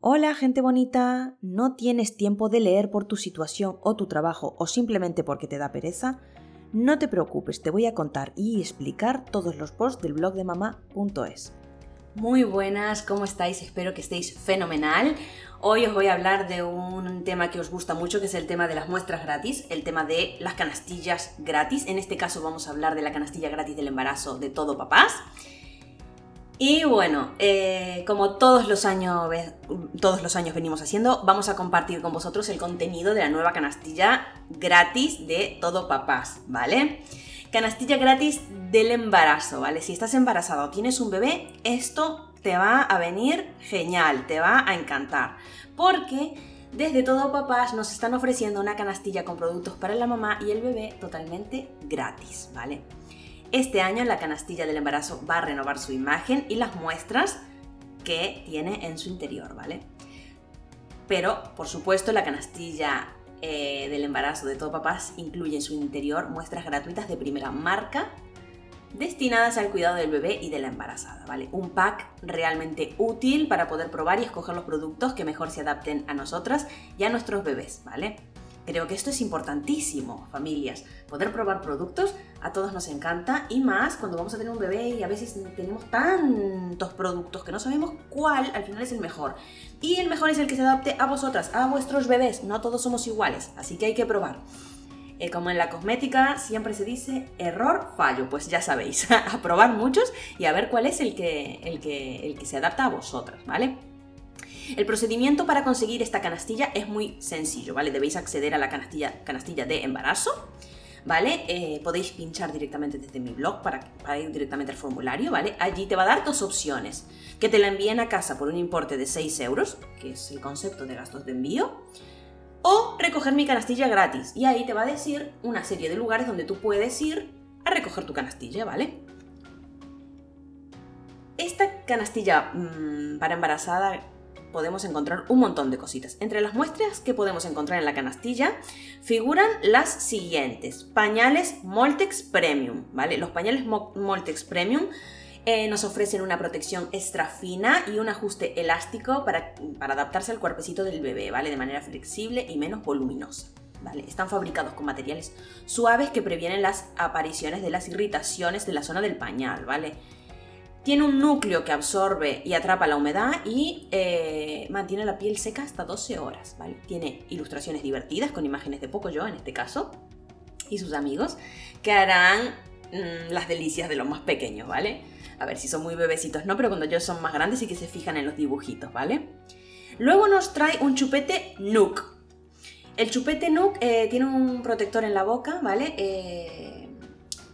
Hola gente bonita, ¿no tienes tiempo de leer por tu situación o tu trabajo o simplemente porque te da pereza? No te preocupes, te voy a contar y explicar todos los posts del blog de mamá.es. Muy buenas, ¿cómo estáis? Espero que estéis fenomenal. Hoy os voy a hablar de un tema que os gusta mucho, que es el tema de las muestras gratis, el tema de las canastillas gratis. En este caso vamos a hablar de la canastilla gratis del embarazo de todo papás. Y bueno, eh, como todos los, años, todos los años venimos haciendo, vamos a compartir con vosotros el contenido de la nueva canastilla gratis de Todo Papás, ¿vale? Canastilla gratis del embarazo, ¿vale? Si estás embarazada o tienes un bebé, esto te va a venir genial, te va a encantar. Porque desde Todo Papás nos están ofreciendo una canastilla con productos para la mamá y el bebé totalmente gratis, ¿vale? Este año la canastilla del embarazo va a renovar su imagen y las muestras que tiene en su interior, ¿vale? Pero, por supuesto, la canastilla eh, del embarazo de todo papás incluye en su interior muestras gratuitas de primera marca destinadas al cuidado del bebé y de la embarazada, ¿vale? Un pack realmente útil para poder probar y escoger los productos que mejor se adapten a nosotras y a nuestros bebés, ¿vale? Creo que esto es importantísimo, familias. Poder probar productos a todos nos encanta y más cuando vamos a tener un bebé y a veces tenemos tantos productos que no sabemos cuál al final es el mejor. Y el mejor es el que se adapte a vosotras, a vuestros bebés. No todos somos iguales, así que hay que probar. Eh, como en la cosmética siempre se dice error, fallo, pues ya sabéis, a probar muchos y a ver cuál es el que, el que, el que se adapta a vosotras, ¿vale? El procedimiento para conseguir esta canastilla es muy sencillo, ¿vale? Debéis acceder a la canastilla, canastilla de embarazo, ¿vale? Eh, podéis pinchar directamente desde mi blog para, ir directamente al formulario, ¿vale? Allí te va a dar dos opciones. Que te la envíen a casa por un importe de 6 euros, que es el concepto de gastos de envío, o recoger mi canastilla gratis. Y ahí te va a decir una serie de lugares donde tú puedes ir a recoger tu canastilla, ¿vale? Esta canastilla mmm, para embarazada podemos encontrar un montón de cositas. Entre las muestras que podemos encontrar en la canastilla figuran las siguientes. Pañales Moltex Premium, ¿vale? Los pañales Moltex Premium eh, nos ofrecen una protección extra fina y un ajuste elástico para, para adaptarse al cuerpecito del bebé, ¿vale? De manera flexible y menos voluminosa. ¿Vale? Están fabricados con materiales suaves que previenen las apariciones de las irritaciones de la zona del pañal, ¿vale? Tiene un núcleo que absorbe y atrapa la humedad y eh, mantiene la piel seca hasta 12 horas. ¿vale? Tiene ilustraciones divertidas con imágenes de Poco Yo en este caso y sus amigos que harán mmm, las delicias de los más pequeños, ¿vale? A ver si son muy bebecitos, no, pero cuando ellos son más grandes y que se fijan en los dibujitos, ¿vale? Luego nos trae un chupete Nook. El chupete Nook eh, tiene un protector en la boca, ¿vale? Eh,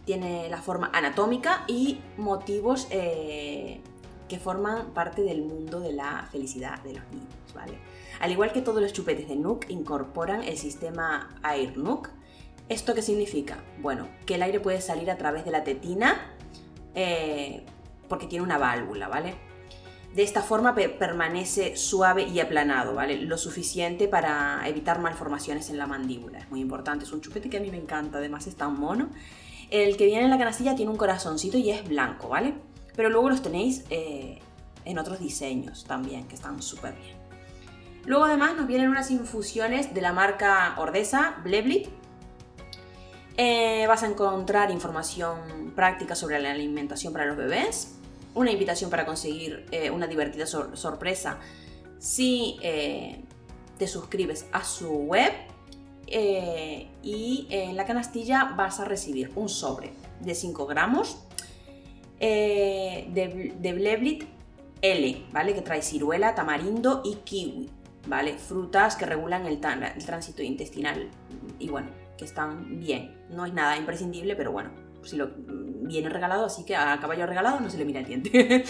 tiene la forma anatómica y motivos eh, que forman parte del mundo de la felicidad de los niños, ¿vale? Al igual que todos los chupetes de Nook, incorporan el sistema Air Nook. ¿Esto qué significa? Bueno, que el aire puede salir a través de la tetina eh, porque tiene una válvula, ¿vale? De esta forma permanece suave y aplanado, ¿vale? Lo suficiente para evitar malformaciones en la mandíbula. Es muy importante, es un chupete que a mí me encanta, además es tan mono. El que viene en la canastilla tiene un corazoncito y es blanco, ¿vale? Pero luego los tenéis eh, en otros diseños también, que están súper bien. Luego además nos vienen unas infusiones de la marca Ordesa, Bleblit. Eh, vas a encontrar información práctica sobre la alimentación para los bebés, una invitación para conseguir eh, una divertida sor sorpresa si te suscribes a su web eh, y en la canastilla vas a recibir un sobre de 5 gramos eh, de, de Bleblit L, ¿vale? Que trae ciruela, tamarindo y kiwi, ¿vale? Frutas que regulan el, el tránsito intestinal y bueno, que están bien. No es nada imprescindible, pero bueno, si lo viene regalado, así que a caballo regalado no se le mira el diente.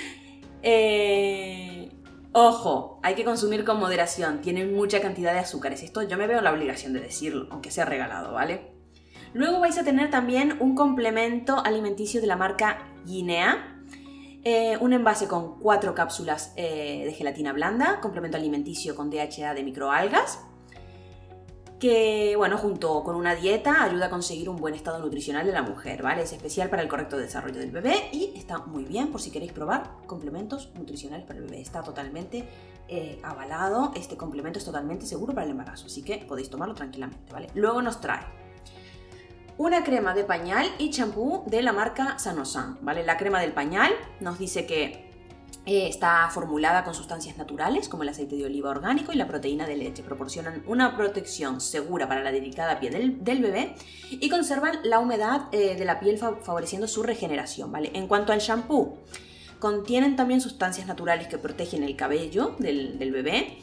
eh, Ojo, hay que consumir con moderación, tienen mucha cantidad de azúcares. Esto yo me veo la obligación de decirlo, aunque sea regalado, ¿vale? Luego vais a tener también un complemento alimenticio de la marca Guinea, eh, un envase con cuatro cápsulas eh, de gelatina blanda, complemento alimenticio con DHA de microalgas, que, bueno, junto con una dieta ayuda a conseguir un buen estado nutricional de la mujer, ¿vale? Es especial para el correcto desarrollo del bebé y está muy bien por si queréis probar complementos nutricionales para el bebé. Está totalmente eh, avalado, este complemento es totalmente seguro para el embarazo, así que podéis tomarlo tranquilamente, ¿vale? Luego nos trae una crema de pañal y champú de la marca Sanosan, ¿vale? La crema del pañal nos dice que eh, está formulada con sustancias naturales como el aceite de oliva orgánico y la proteína de leche. Proporcionan una protección segura para la delicada piel del, bebé y conservan la humedad eh, de la piel favoreciendo su regeneración. ¿vale? En cuanto al shampoo, contienen también sustancias naturales que protegen el cabello del, bebé.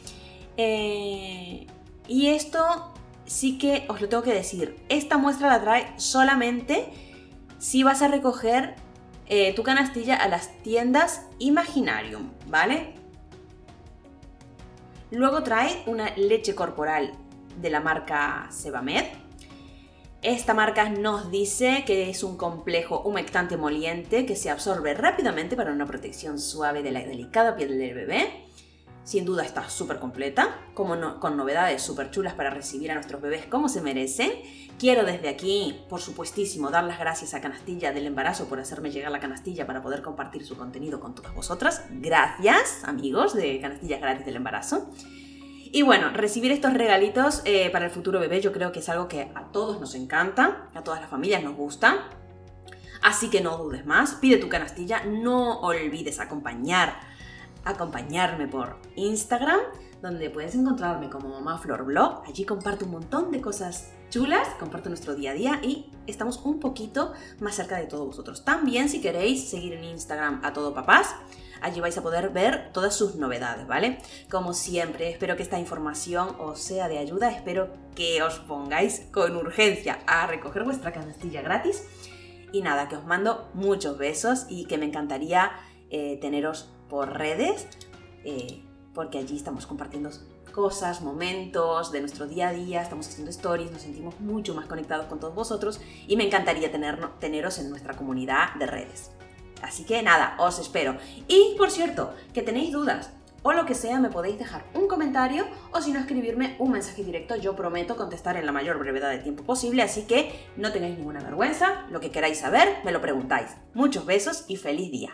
Eh, y esto sí que os lo tengo que decir. Esta muestra la trae solamente si vas a recoger eh, tu canastilla a las tiendas Imaginarium, ¿vale? Luego trae una leche corporal de la marca Sebamed. Esta marca nos dice que es un complejo humectante moliente que se absorbe rápidamente para una protección suave de la delicada piel del bebé. Sin duda está súper completa, como con novedades súper chulas para recibir a nuestros bebés como se merecen. Quiero desde aquí, por supuestísimo, dar las gracias a Canastilla del Embarazo por hacerme llegar la canastilla para poder compartir su contenido con todas vosotras. Gracias, amigos de Canastillas Gratis del Embarazo. Y bueno, recibir estos regalitos eh, para el futuro bebé yo creo que es algo que a todos nos encanta, a todas las familias nos gusta. Así que no dudes más, pide tu canastilla, no olvides acompañar acompañarme por Instagram, donde puedes encontrarme como Mamá Flor Blog. Allí comparto un montón de cosas chulas, comparto nuestro día a día y estamos un poquito más cerca de todos vosotros. También si queréis seguir en Instagram a todo papás, allí vais a poder ver todas sus novedades, ¿vale? Como siempre, espero que esta información os sea de ayuda, espero que os pongáis con urgencia a recoger vuestra canastilla gratis. Y nada, que os mando muchos besos y que me encantaría eh, teneros por redes, eh, porque allí estamos compartiendo cosas, momentos de nuestro día a día, estamos haciendo stories, nos sentimos mucho más conectados con todos vosotros y me encantaría tener, teneros en nuestra comunidad de redes. Así que nada, os espero. Y por cierto, que tenéis dudas o lo que sea, me podéis dejar un comentario o si no escribirme un mensaje directo. Yo prometo contestar en la mayor brevedad de tiempo posible, así que no tengáis ninguna vergüenza. Lo que queráis saber, me lo preguntáis. Muchos besos y feliz día.